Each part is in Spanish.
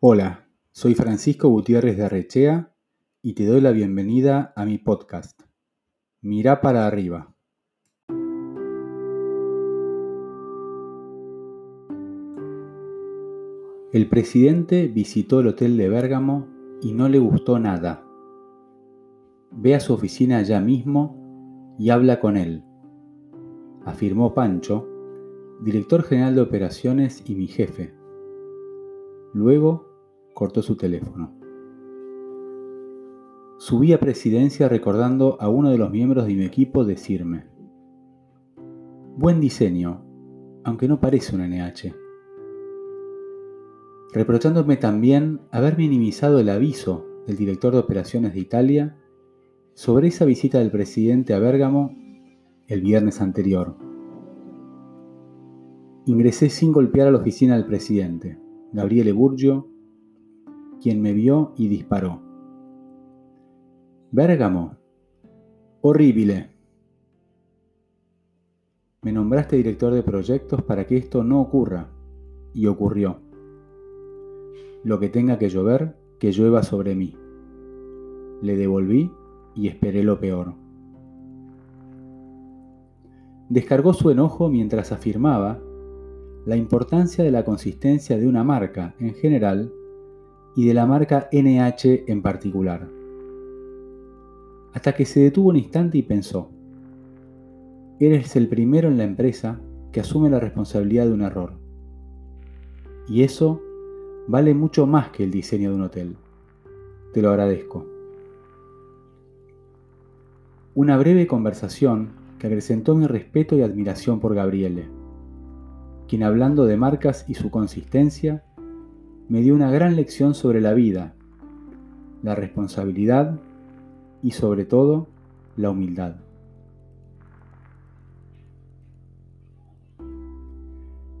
Hola, soy Francisco Gutiérrez de Arrechea y te doy la bienvenida a mi podcast. Mira para arriba. El presidente visitó el hotel de Bérgamo y no le gustó nada. Ve a su oficina ya mismo y habla con él, afirmó Pancho, director general de operaciones y mi jefe. Luego cortó su teléfono. Subí a presidencia recordando a uno de los miembros de mi equipo decirme, buen diseño, aunque no parece un NH. Reprochándome también haber minimizado el aviso del director de operaciones de Italia sobre esa visita del presidente a Bérgamo el viernes anterior. Ingresé sin golpear a la oficina del presidente, Gabriele Burgio, quien me vio y disparó. Bérgamo. Horrible. Me nombraste director de proyectos para que esto no ocurra. Y ocurrió. Lo que tenga que llover, que llueva sobre mí. Le devolví y esperé lo peor. Descargó su enojo mientras afirmaba la importancia de la consistencia de una marca en general y de la marca NH en particular. Hasta que se detuvo un instante y pensó, eres el primero en la empresa que asume la responsabilidad de un error. Y eso vale mucho más que el diseño de un hotel. Te lo agradezco. Una breve conversación que acrecentó mi respeto y admiración por Gabriele, quien hablando de marcas y su consistencia, me dio una gran lección sobre la vida, la responsabilidad y sobre todo la humildad.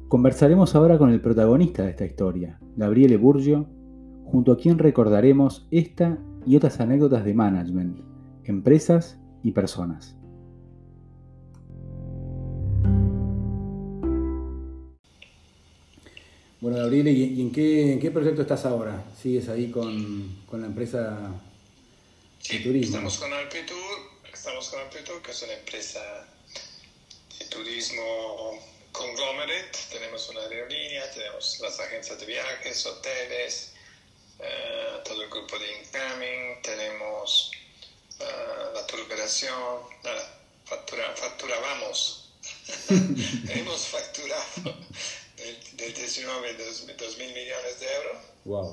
Conversaremos ahora con el protagonista de esta historia, Gabriele Burgio, junto a quien recordaremos esta y otras anécdotas de management, empresas y personas. Bueno, Gabriele, ¿y en qué, en qué proyecto estás ahora? ¿Sigues ahí con, con la empresa de turismo? Estamos con Alpetour, estamos con Alpetour, que es una empresa de turismo conglomerate. Tenemos una aerolínea, tenemos las agencias de viajes, hoteles, uh, todo el grupo de incoming, tenemos uh, la tour operación, uh, factura, facturábamos. Hemos facturado del, 19 de 2 mil millones de euros. Wow.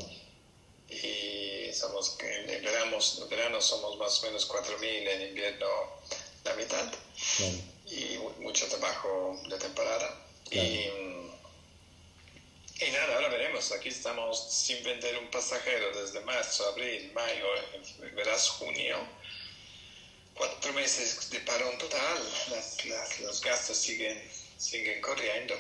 Y somos, en verano, en verano somos más o menos 4 mil, en invierno la mitad. Y mucho trabajo de temporada. Y, y nada, ahora veremos. Aquí estamos sin vender un pasajero desde marzo, abril, mayo, verás junio. Cuatro meses de parón total. los gastos siguen, siguen corriendo.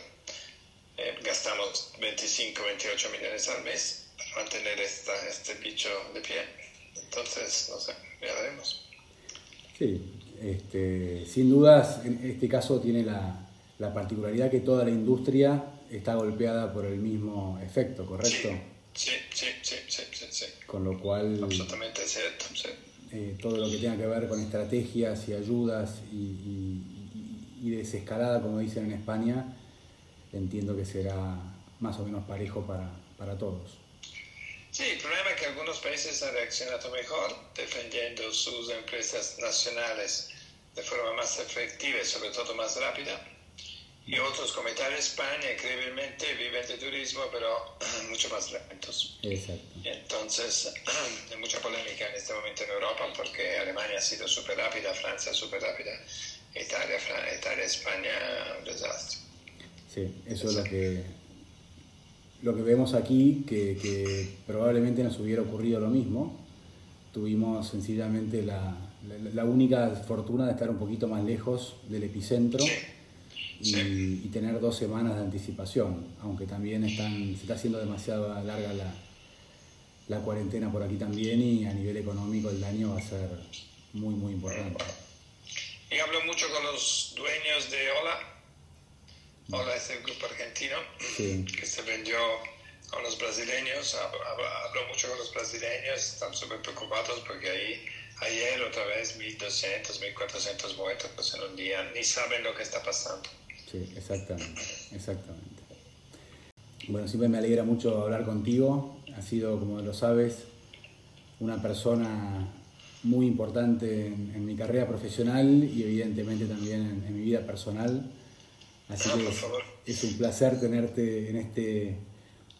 Eh, gastamos 25, 28 millones al mes para mantener esta, este bicho de pie. Entonces, no sé, ya veremos. Sí, este, sin dudas, en este caso tiene la, la, particularidad que toda la industria está golpeada por el mismo efecto, ¿correcto? Sí, sí, sí, sí, sí. sí, Con lo cual... Absolutamente cierto, sí. Eh, todo lo que tenga que ver con estrategias y ayudas y, y, y desescalada, como dicen en España, entiendo que será más o menos parejo para, para todos. Sí, el problema es que algunos países han reaccionado mejor defendiendo sus empresas nacionales de forma más efectiva y sobre todo más rápida. Y otros, como Italia y España, increíblemente viven de turismo, pero mucho más lentos. Exacto. Entonces, hay mucha polémica en este momento en Europa porque Alemania ha sido súper rápida, Francia súper rápida, Italia, Italia, España, un desastre. Sí, eso es lo que, lo que vemos aquí, que, probablemente nos hubiera ocurrido lo mismo. Tuvimos sencillamente la, la, única fortuna de estar un poquito más lejos del epicentro y, tener dos semanas de anticipación, aunque también están, se está haciendo demasiado larga la, la cuarentena por aquí también y a nivel económico el daño va a ser muy, muy importante. Y hablo mucho con los dueños de Ola Hola es el grupo argentino que se vendió con los brasileños, hablo, mucho con los brasileños, están súper preocupados porque ahí ayer otra vez 1.200, 1.400 muertos en un día, ni saben lo que está pasando. Sí, exactamente, exactamente. Bueno, siempre me alegra mucho hablar contigo, ha sido, como lo sabes, una persona muy importante en, mi carrera profesional y evidentemente también en, mi vida personal. Así que es un placer tenerte en este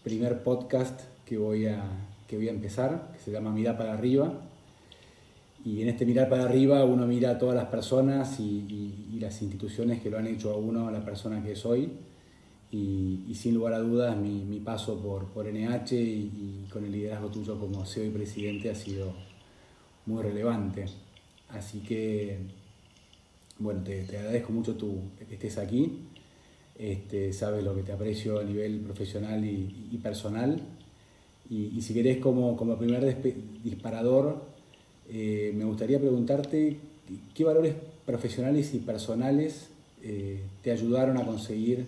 primer podcast que voy a, que voy a empezar, que se llama Mirar para arriba. Y en este mirar para arriba uno mira a todas las personas y, las instituciones que lo han hecho a uno la persona que soy. Y, sin lugar a dudas mi, paso por, por NH y, con el liderazgo tuyo como CEO y presidente ha sido muy relevante. Así que, bueno, te, te agradezco mucho tú que estés aquí este, sabes lo que te aprecio a nivel profesional y, personal. Y, si querés, como, como primer disparador, eh, me gustaría preguntarte qué valores profesionales y personales eh, te ayudaron a conseguir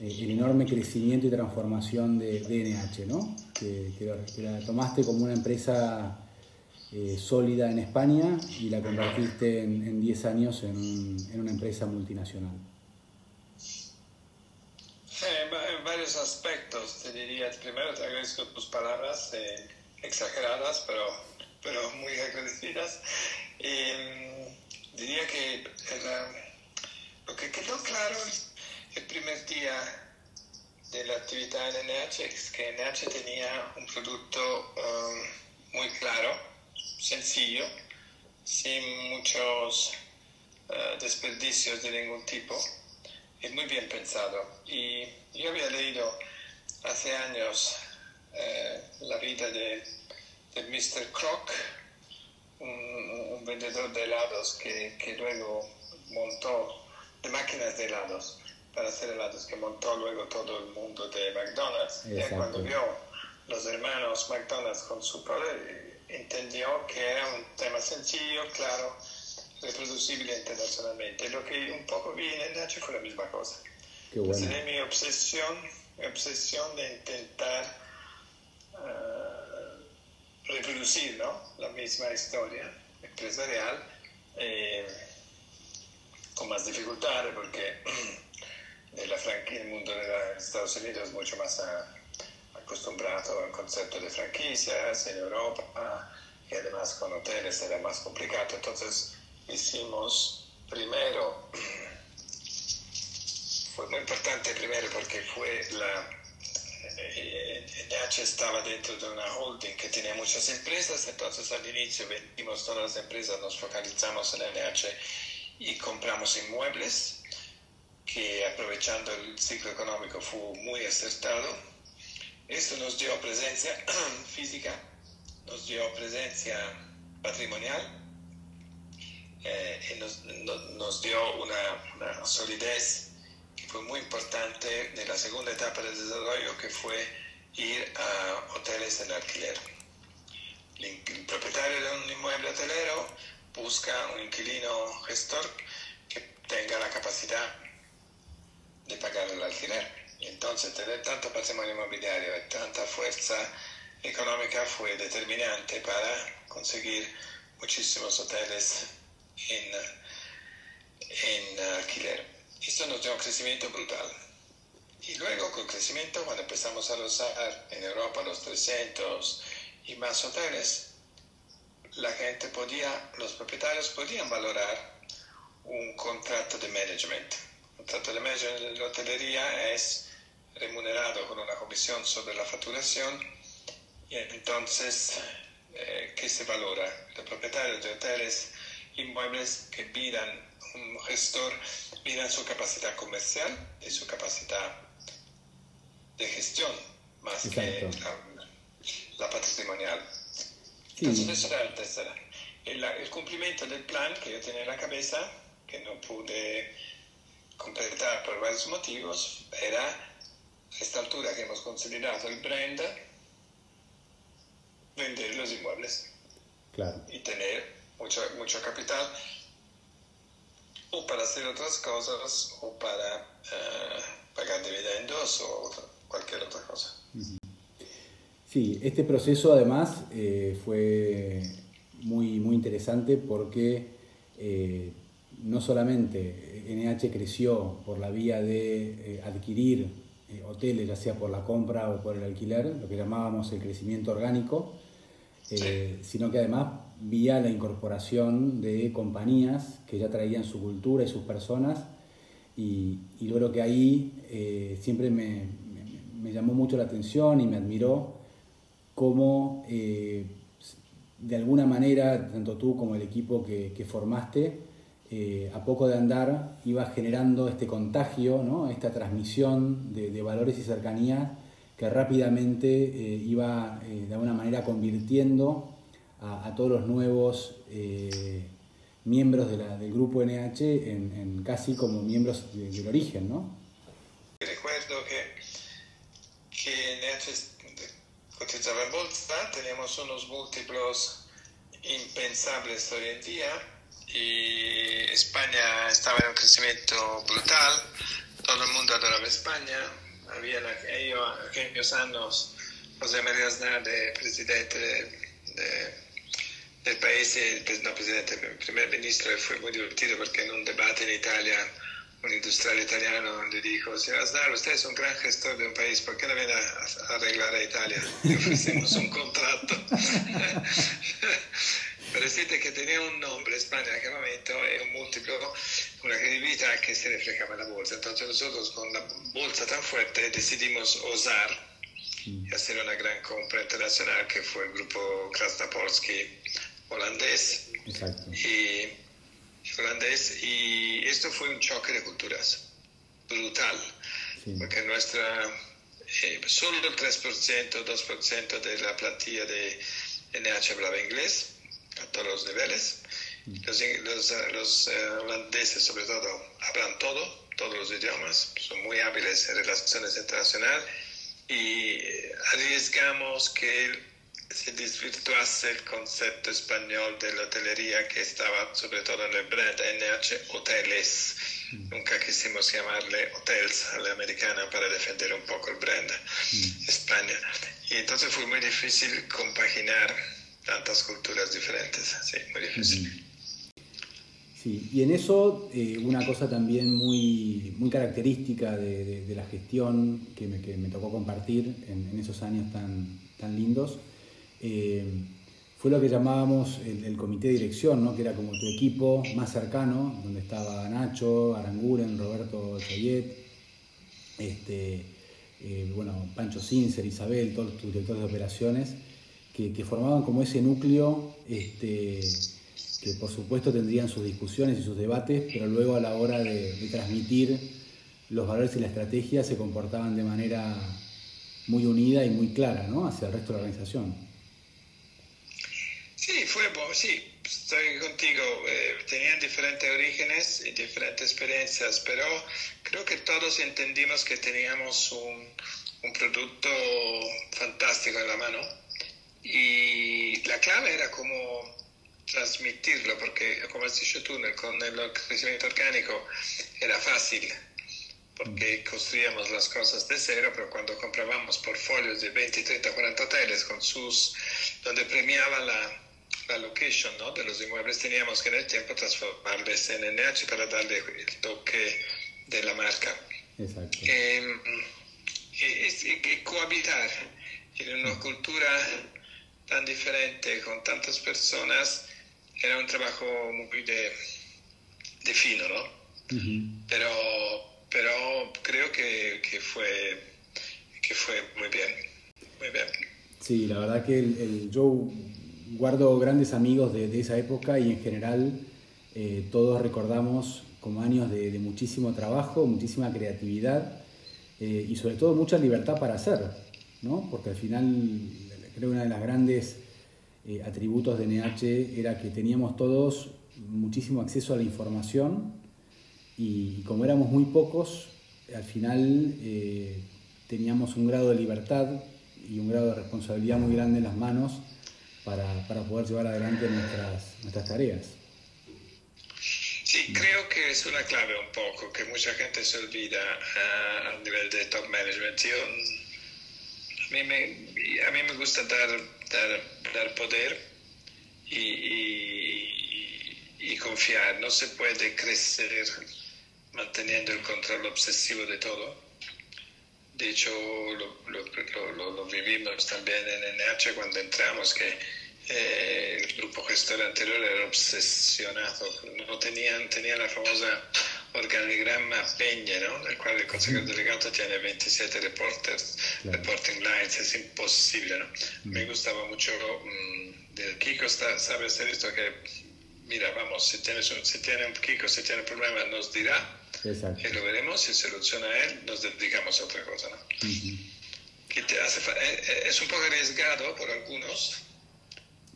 eh, el enorme crecimiento y transformación de DNH, que, la tomaste como una empresa sólida en España y la convertiste en 10 años en una empresa multinacional. en varios Primero, te agradezco tus palabras eh, exageradas, pero, pero muy agradecidas. Mm, diría que lo que quedó claro el primer día de la actividad en NH es que NH tenía un producto um, muy claro, sencillo, sin muchos uh, desperdicios de ningún tipo es muy bien pensado. Y yo había leído hace años eh, la vida de, de Mr. Croc, un, vendedor de helados que, que, luego montó, de máquinas de helados, para hacer helados, que montó luego todo el mundo de McDonald's. Y cuando vio los hermanos McDonald's con su poder, entendió que era un tema sencillo, claro, reproducible internacionalmente. Lo que un poco vi en el Nacho fue la misma cosa. Qué obsesión, mi obsesión de intentar uh, reproducir ¿no? la misma historia empresarial eh, con más dificultades porque en la el mundo de los Estados Unidos es mucho más acostumbrado al concepto de franquicias, en Europa y además con hoteles era más complicado. Entonces, hicimos primero, fue muy importante primero porque fue la, NH estaba dentro de una holding que tenía muchas empresas, entonces al inicio vendimos todas las empresas, nos focalizamos en NH y compramos inmuebles, que aprovechando el ciclo económico fue muy acertado. Esto nos dio presencia física, nos dio presencia patrimonial eh, nos, nos, dio una, solidez que fue muy importante en la segunda etapa del desarrollo, que fue ir a hoteles en alquiler. El, propietario de un inmueble hotelero busca un inquilino gestor que tenga la capacidad de pagar el alquiler. Y entonces tener tanto patrimonio inmobiliario y tanta fuerza económica fue determinante para conseguir muchísimos hoteles en, en alquiler. Esto nos dio un crecimiento brutal. Y luego con el crecimiento, cuando empezamos a usar en Europa los 300 y más hoteles, la gente podía, los propietarios podían valorar un contrato de management. Un contrato de management de la hotelería es remunerado con una comisión sobre la facturación y entonces, eh, ¿qué se valora? Los propietarios de hoteles inmuebles que pidan un gestor, miran su capacidad comercial y su capacidad de gestión, más que la, patrimonial. Entonces, eso era el tercero. El, cumplimiento del plan que yo tenía en la cabeza, que no pude completar por varios motivos, era a esta altura que hemos consolidado el brand, vender los inmuebles. Y tener mucho, mucho capital o para hacer otras cosas o para eh, pagar dividendos o cualquier otra cosa. Sí, este proceso además eh, fue muy, muy interesante porque eh, no solamente NH creció por la vía de adquirir hoteles, ya sea por la compra o por el alquiler, lo que llamábamos el crecimiento orgánico, sino que además vía la incorporación de compañías que ya traían su cultura y sus personas. Y, creo que ahí eh, siempre me, llamó mucho la atención y me admiró cómo eh, de alguna manera, tanto tú como el equipo que, formaste, eh, a poco de andar iba generando este contagio, ¿no? esta transmisión de, de, valores y cercanía que rápidamente iba de alguna manera convirtiendo a, todos los nuevos eh, miembros de la, del grupo NH en, casi como miembros de, del origen, ¿no? Recuerdo que, que NH cotizaba en bolsa, teníamos unos múltiplos impensables hoy en día y España estaba en un crecimiento brutal, todo el mundo adoraba España, había en aquellos años José María Aznar de presidente de del paese, il no, presidente, il primo ministro fu molto divertito perché in un debate in Italia un industrial italiano le dijo, señor Aznar, usted es un gran gestor de un país, ¿por qué no viene a, a arreglar a Italia? Le un contrato. Pero siete que tenía un nombre, España en aquel momento, y un múltiplo, una credibilidad que se reflejaba en la bolsa. Entonces nosotros con la bolsa tan fuerte decidimos osar y hacer una gran compra internacional que fue el grupo Krasnapolsky holandés. Y, holandés. Y esto fue un choque de culturas brutal, porque nuestra, eh, solo el 3%, 2% de la plantilla de NH hablaba inglés a todos los niveles. Los, los, los eh, holandeses, sobre todo, hablan todo, todos los idiomas, son muy hábiles en relaciones internacionales y arriesgamos que se desvirtuase el concepto español de la hotelería que estaba sobre todo en el brand NH Hoteles. Mm. Nunca quisimos llamarle hotels a la americana para defender un poco el brand mm. España. Y entonces fue muy difícil compaginar tantas culturas diferentes. Sí, muy difícil. Sí, y en eso eh, una cosa también muy, muy característica de, de, la gestión que me, que me tocó compartir en, en, esos años tan, tan lindos eh, fue lo que llamábamos el, comité de dirección, ¿no? que era como tu equipo más cercano, donde estaba Nacho, Aranguren, Roberto Chayet, este, eh, bueno, Pancho Sincer, Isabel, todos tus directores de operaciones, que, formaban como ese núcleo este, que por supuesto tendrían sus discusiones y sus debates, pero luego a la hora de, de transmitir los valores y la estrategia se comportaban de manera muy unida y muy clara ¿no? hacia el resto de la organización. Sí, fue bueno, sí, estoy contigo. Eh, tenían diferentes orígenes y diferentes experiencias, pero creo que todos entendimos que teníamos un, un producto fantástico en la mano y la clave era cómo transmitirlo, porque como has dicho tú, con el crecimiento orgánico era fácil, porque construíamos las cosas de cero, pero cuando comprábamos portfolios de 20, 30, 40 hoteles con sus, donde premiaba la la location ¿no? de los inmuebles, teníamos que en el tiempo transformarles en NH para darle el toque de la marca. Exacto. Eh, cohabitar en una cultura tan diferente con tantas personas era un trabajo muy de, de fino, ¿no? pero, pero creo que, que, fue, que fue muy bien, muy bien. Sí, la verdad que el, el Joe guardo grandes amigos de, esa época y en general eh, todos recordamos como años de, muchísimo trabajo, muchísima creatividad eh, y sobre todo mucha libertad para hacer, ¿no? porque al final creo que uno de los grandes eh, atributos de NH era que teníamos todos muchísimo acceso a la información y, como éramos muy pocos, al final teníamos un grado de libertad y un grado de responsabilidad muy grande en las manos para, para poder llevar adelante nuestras, nuestras tareas. Sí, creo que es una clave un poco, que mucha gente se olvida uh, a nivel de top management. Yo a mí me gusta dar, dar, dar poder y, y, confiar. No se puede crecer manteniendo el control obsesivo de todo. De hecho, lo, lo, lo, vivimos también en NH cuando entramos, que eh, el grupo gestor anterior era obsesionado, no tenían, tenían la famosa organigrama Peña, ¿no? Del cual el consejero delegado tiene 27 reporters, reporting lines, es imposible, ¿no? Me gustaba mucho mm, del Kiko, está, sabe hacer esto que, mira, vamos, si, tienes un, si tiene un Kiko, si tiene un problema, nos dirá, y lo veremos, si soluciona él, nos dedicamos a otra cosa, ¿no? que te hace, eh, eh, es un poco arriesgado por algunos,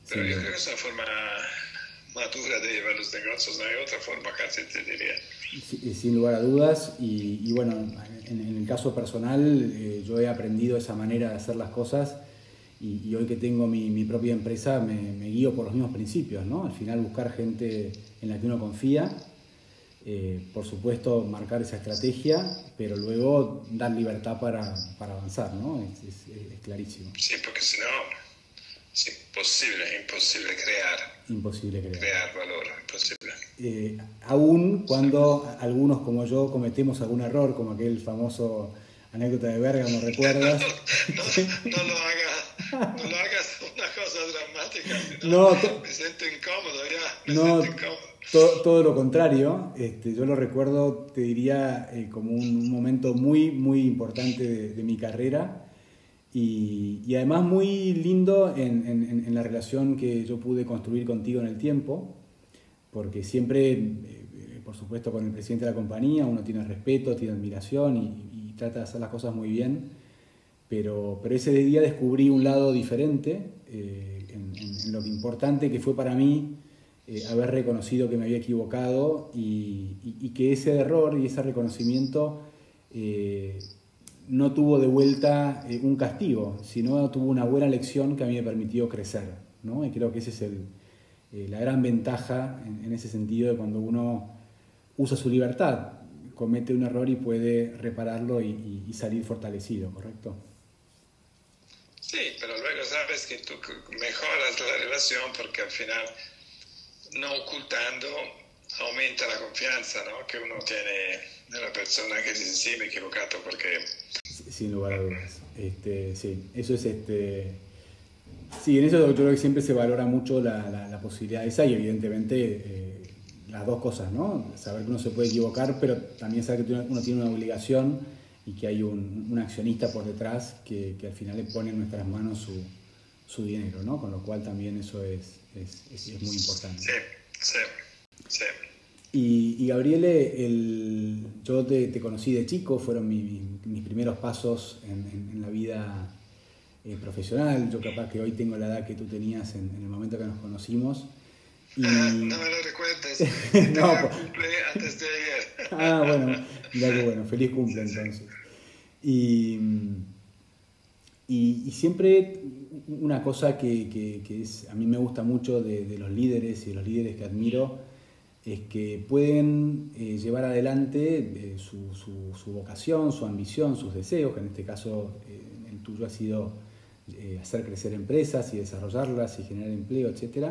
pero yo creo que es una forma madura de llevar los negocios, no hay otra forma casi te diría. Sin lugar a dudas, y, bueno, en, el caso personal eh, yo he aprendido esa manera de hacer las cosas y, hoy que tengo mi, mi propia empresa me, me, guío por los mismos principios, ¿no? Al final buscar gente en la que uno confía, eh, por supuesto marcar esa estrategia, pero luego dar libertad para, para avanzar, ¿no? Es, es, es clarísimo. Sí, porque si no es imposible, imposible crear. Imposible crear. Crear valor, imposible. Eh, aún cuando algunos como yo cometemos algún error, como aquel famoso anécdota de ¿me ¿recuerdas? no, no, lo hagas, no hagas una cosa dramática. No, me siento incómodo ya, me no, siento incómodo. Todo, todo, lo contrario, este, yo lo recuerdo, te diría, eh, como un, momento muy, muy importante de, de mi carrera y, además muy lindo en, en, la relación que yo pude construir contigo en el tiempo, porque siempre, eh, por supuesto, con el presidente de la compañía uno tiene respeto, tiene admiración y, trata de hacer las cosas muy bien, pero, pero ese día descubrí un lado diferente eh, en, lo importante que fue para mí eh, haber reconocido que me había equivocado y, que ese error y ese reconocimiento no tuvo de vuelta eh, un castigo, sino tuvo una buena lección que a mí me permitió crecer. ¿no? Y creo que esa es el, eh, la gran ventaja en, ese sentido de cuando uno usa su libertad, comete un error y puede repararlo y, salir fortalecido, ¿correcto? Sí, pero luego sabes que tú mejoras la relación porque al final, no ocultando, aumenta la confianza ¿no? que uno tiene de la persona que dice sí, me he porque... Sin lugar a dudas. Este, sí, eso es este... Sí, en eso yo creo que siempre se valora mucho la, la, posibilidad esa y evidentemente eh, las dos cosas, ¿no? Saber que uno se puede equivocar, pero también saber que uno tiene una obligación y que hay un, un accionista por detrás que, que, al final le pone en nuestras manos su, su dinero, ¿no? Con lo cual también eso es, es, es, muy importante. Sí, sí, sí. Y, y Gabriele, el, yo te, te, conocí de chico, fueron mis primeros pasos en, en, la vida eh, profesional. Yo capaz que hoy tengo la edad que tú tenías en, en el momento que nos conocimos. Y... Ah, no me lo recuerdes. no, cumple antes de ayer. ah, bueno, ya que bueno, feliz cumple entonces. Y, y, siempre una cosa que, que, es, a mí me gusta mucho de, de los líderes y de los líderes que admiro es que pueden eh, llevar adelante eh, su, su, vocación, su ambición, sus deseos, que en este caso eh, el tuyo ha sido hacer crecer empresas y desarrollarlas y generar empleo, etc.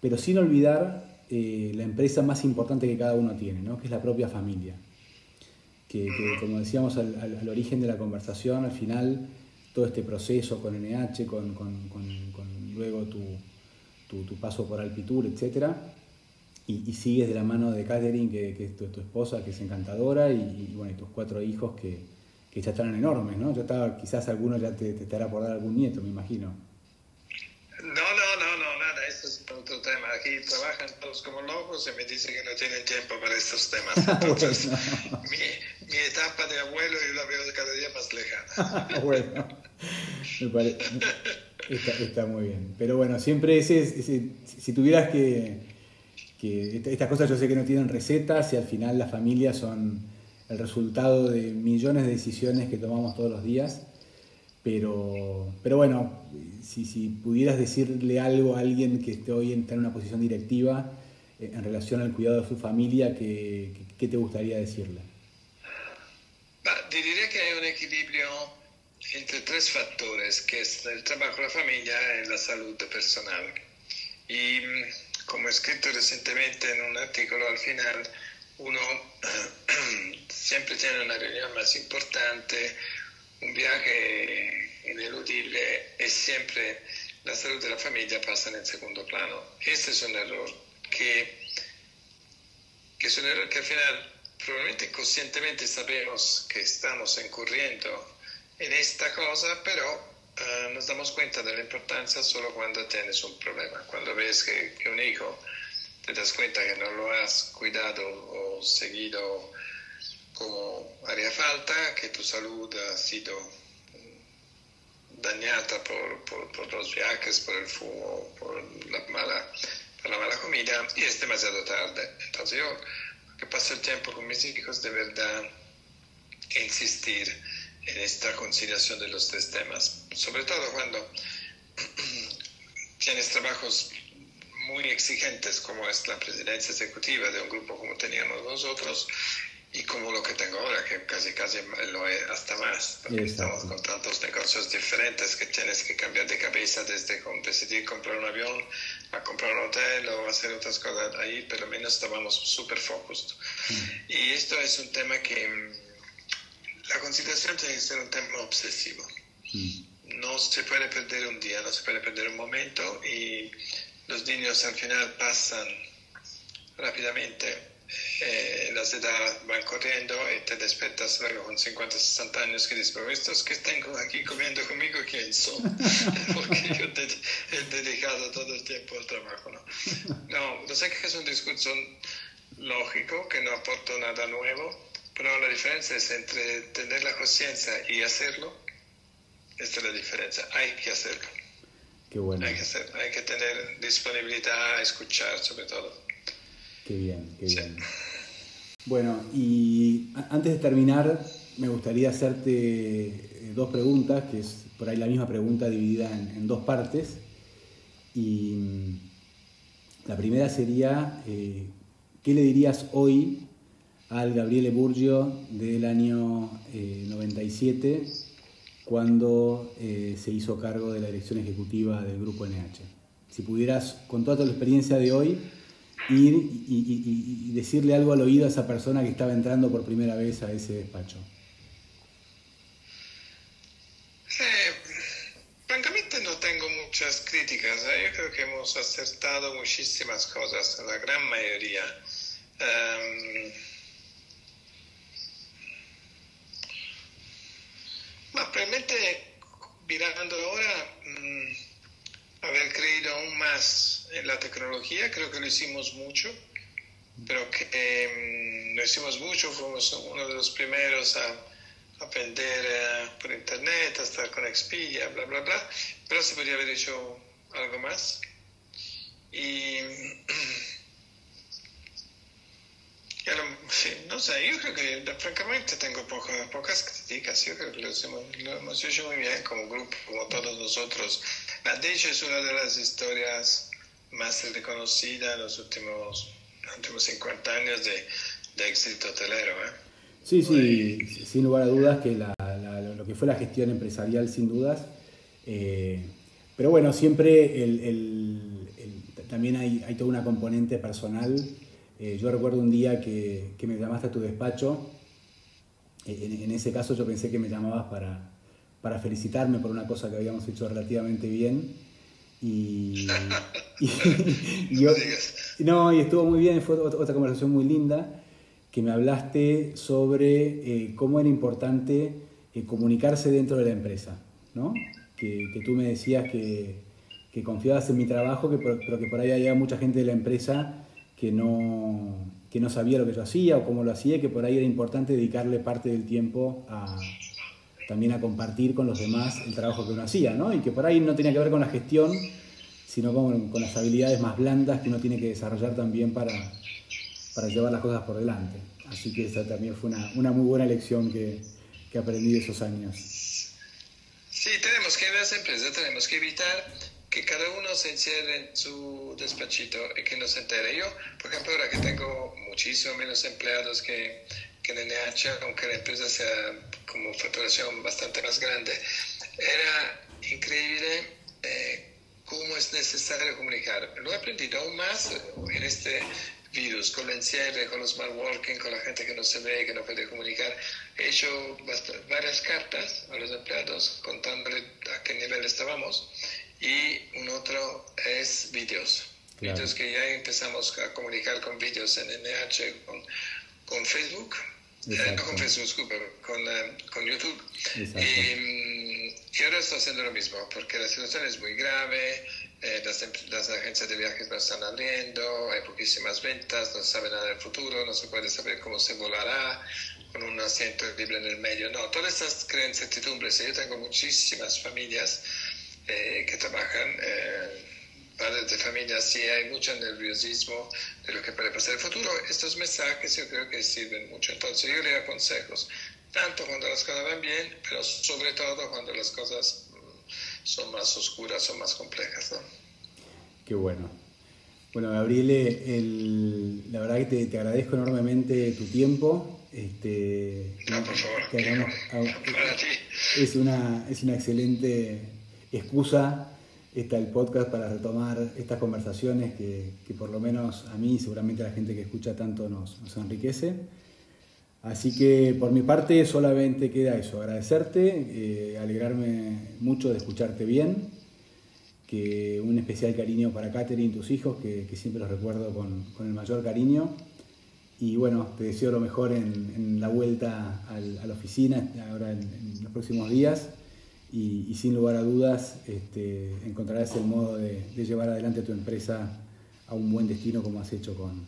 Pero sin olvidar la empresa más importante que cada uno tiene, ¿no? que es la propia familia. Que, como decíamos al, al, origen de la conversación, al final todo este proceso con NH, con, con, con, luego tu, tu, tu, paso por Alpitur, etcétera, y, sigues de la mano de Catherine, que, que es tu, esposa, que es encantadora, y, bueno, y tus cuatro hijos que, que, ya están enormes, ¿no? Ya estaba, quizás alguno ya te, te estará por dar algún nieto, me imagino. No, no, no, no, nada, esto es otro tema. Aquí trabajan todos como locos y me dicen que no tienen tiempo para estos temas. Entonces, mi, mi, etapa de abuelo yo la veo cada día más lejana. bueno, me parece, está, está, muy bien. Pero bueno, siempre ese, ese si tuvieras que que estas cosas yo sé que no tienen recetas y al final las familias son el resultado de millones de decisiones que tomamos todos los días. Pero, pero bueno, si, si pudieras decirle algo a alguien que esté hoy en, en una posición directiva eh, en relación al cuidado de su familia, ¿qué, qué te gustaría decirle? Diría que hay un equilibrio entre tres factores, que es el trabajo, la familia y la salud personal. Y mm, como he escrito recientemente en un artículo al final, uno siempre tiene una reunión más importante, un viaje ineludible y siempre la salud de la familia pasa en el segundo plano. Este es un error que, que es un error que al final probablemente conscientemente sabemos que estamos incurriendo en esta cosa, pero uh, nos damos cuenta de la importancia solo cuando tienes un problema, cuando ves que, un hijo te das cuenta que no lo has cuidado o seguido como haría falta, que tu salud ha sido dañada por, por, por los viajes, por el fumo, por la mala, por la mala comida y es demasiado tarde. Entonces yo que paso el tiempo con mis hijos de verdad insistir en esta conciliación de los tres temas, sobre todo cuando tienes trabajos muy exigentes como es la presidencia ejecutiva de un grupo como teníamos nosotros y como lo que tengo ahora, que casi casi lo es hasta más, porque estamos con tantos negocios diferentes que tienes que cambiar de cabeza desde decidir comprar un avión a comprar un hotel o hacer otras cosas ahí, pero menos estábamos súper focused. Mm. Y esto es un tema que la conciliación tiene que ser un tema obsesivo. Mm. No se puede perder un día, no se puede perder un momento y los niños al final pasan rápidamente. Eh, las edades van corriendo y te despiertas luego con 50, 60 años que dices, pero estos que tengo aquí comiendo conmigo, ¿quién son? Porque yo he dedicado todo el tiempo al trabajo. No, no, no sé que es un discurso lógico, que no aporta nada nuevo, pero la diferencia es entre tener la conciencia y hacerlo. Esta es la diferencia. Hay que hacerlo. Qué bueno. Hay que, hacer, hay que tener disponibilidad a escuchar, sobre todo. Qué bien, qué bien. Bueno, y antes de terminar, me gustaría hacerte eh, dos preguntas, que es por ahí la misma pregunta dividida en, dos partes. Y mm, la primera sería, eh, ¿qué le dirías hoy al Gabriele Burgio del año 97, eh, cuando eh, se hizo cargo de la dirección ejecutiva del grupo NH. Si pudieras, con toda tu experiencia de hoy, ir y, decirle algo al oído a esa persona que estaba entrando por primera vez a ese despacho. Eh, francamente no tengo muchas críticas. Yo creo que hemos acertado muchísimas cosas, la gran mayoría. Em, Ma mirando ahora, mmm, haber creído aún más en la tecnología, creo que lo hicimos mucho, pero que eh, lo hicimos mucho, fuimos uno de los primeros a aprender uh, por internet, a estar con Expedia, bla, bla, bla, pero se podría haber hecho algo más. Y no sé, yo creo que francamente tengo pocas críticas, yo creo que lo hemos, hecho muy bien como grupo, como todos nosotros. De hecho es una de las historias más reconocidas en los últimos, últimos 50 años de, de éxito hotelero. ¿eh? Sí, sí, sin lugar a dudas que lo que fue la gestión empresarial, sin dudas. Eh, pero bueno, siempre el, también hay, hay toda una componente personal eh, yo recuerdo un día que, me llamaste a tu despacho. Eh, en, ese caso yo pensé que me llamabas para, para, felicitarme por una cosa que habíamos hecho relativamente bien. Y, no, y estuvo muy bien, fue otra conversación muy linda, que me hablaste sobre eh, cómo era importante comunicarse dentro de la empresa, ¿no? Que, tú me decías que, que, confiabas en mi trabajo, que pero que por ahí había mucha gente de la empresa que no, que no sabía lo que yo hacía o cómo lo hacía, que por ahí era importante dedicarle parte del tiempo a, también a compartir con los demás el trabajo que uno hacía, ¿no? Y que por ahí no tenía que ver con la gestión, sino con, con las habilidades más blandas que uno tiene que desarrollar también para, para llevar las cosas por delante. Así que esa también fue una, una muy buena lección que, que aprendí de esos años. Sí, tenemos que en las empresas tenemos que evitar que cada uno se encierre en su despachito y que no se entere. Yo, por ejemplo, ahora que tengo muchísimo menos empleados que, que en NH, aunque la empresa sea como facturación bastante más grande, era increíble eh, cómo es necesario comunicar. Lo he aprendido aún más en este virus, con el encierre, con los smart working, con la gente que no se ve, que no puede comunicar. He hecho varias cartas a los empleados contándole a qué nivel estábamos y un otro es vídeos. Vídeos que ya empezamos a comunicar con vídeos en NH, con, con Facebook, eh, no con Facebook, con, eh, con YouTube. Y, mm, y, ahora estoy haciendo lo mismo, porque la situación es muy grave, eh, las, las, agencias de viajes no están abriendo, hay poquísimas ventas, no se sabe nada del futuro, no se puede saber cómo se volará con un asiento libre en el medio. No, todas estas creen incertidumbres. Yo tengo muchísimas familias eh, que trabajan, eh, padres de familia, sí hay mucho nerviosismo de lo que puede pasar en el futuro. Estos mensajes yo creo que sirven mucho. Entonces yo le aconsejos, tanto cuando las cosas van bien, pero sobre todo cuando las cosas son más oscuras, son más complejas. ¿no? Qué bueno. Bueno, Gabriele, el, la verdad que te, agradezco enormemente tu tiempo. Este, no, por favor. para ti. Es una, es una excelente excusa está el podcast para retomar estas conversaciones que, que, por lo menos a mí y seguramente a la gente que escucha tanto nos, nos enriquece. Así que por mi parte solamente queda eso, agradecerte, eh, alegrarme mucho de escucharte bien, que un especial cariño para Katherine y tus hijos, que, siempre los recuerdo con, el mayor cariño. Y bueno, te deseo lo mejor en, la vuelta a la oficina ahora en, los próximos días. Y, sin lugar a dudas este, encontrarás el modo de, llevar adelante tu empresa a un buen destino como has hecho con,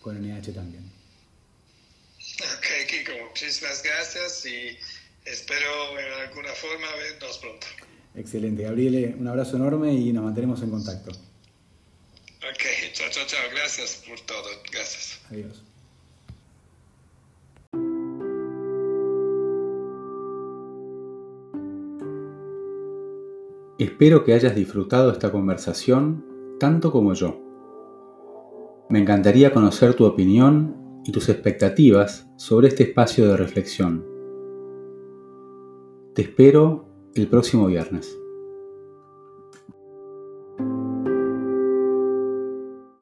con NH también. Ok, Kiko, muchísimas gracias y espero en alguna forma vernos pronto. Excelente, Gabriele, un abrazo enorme y nos mantenemos en contacto. Ok, chao, chao, chao, gracias por todo, gracias. Adiós. Espero que hayas disfrutado esta conversación tanto como yo. Me encantaría conocer tu opinión y tus expectativas sobre este espacio de reflexión. Te espero el próximo viernes.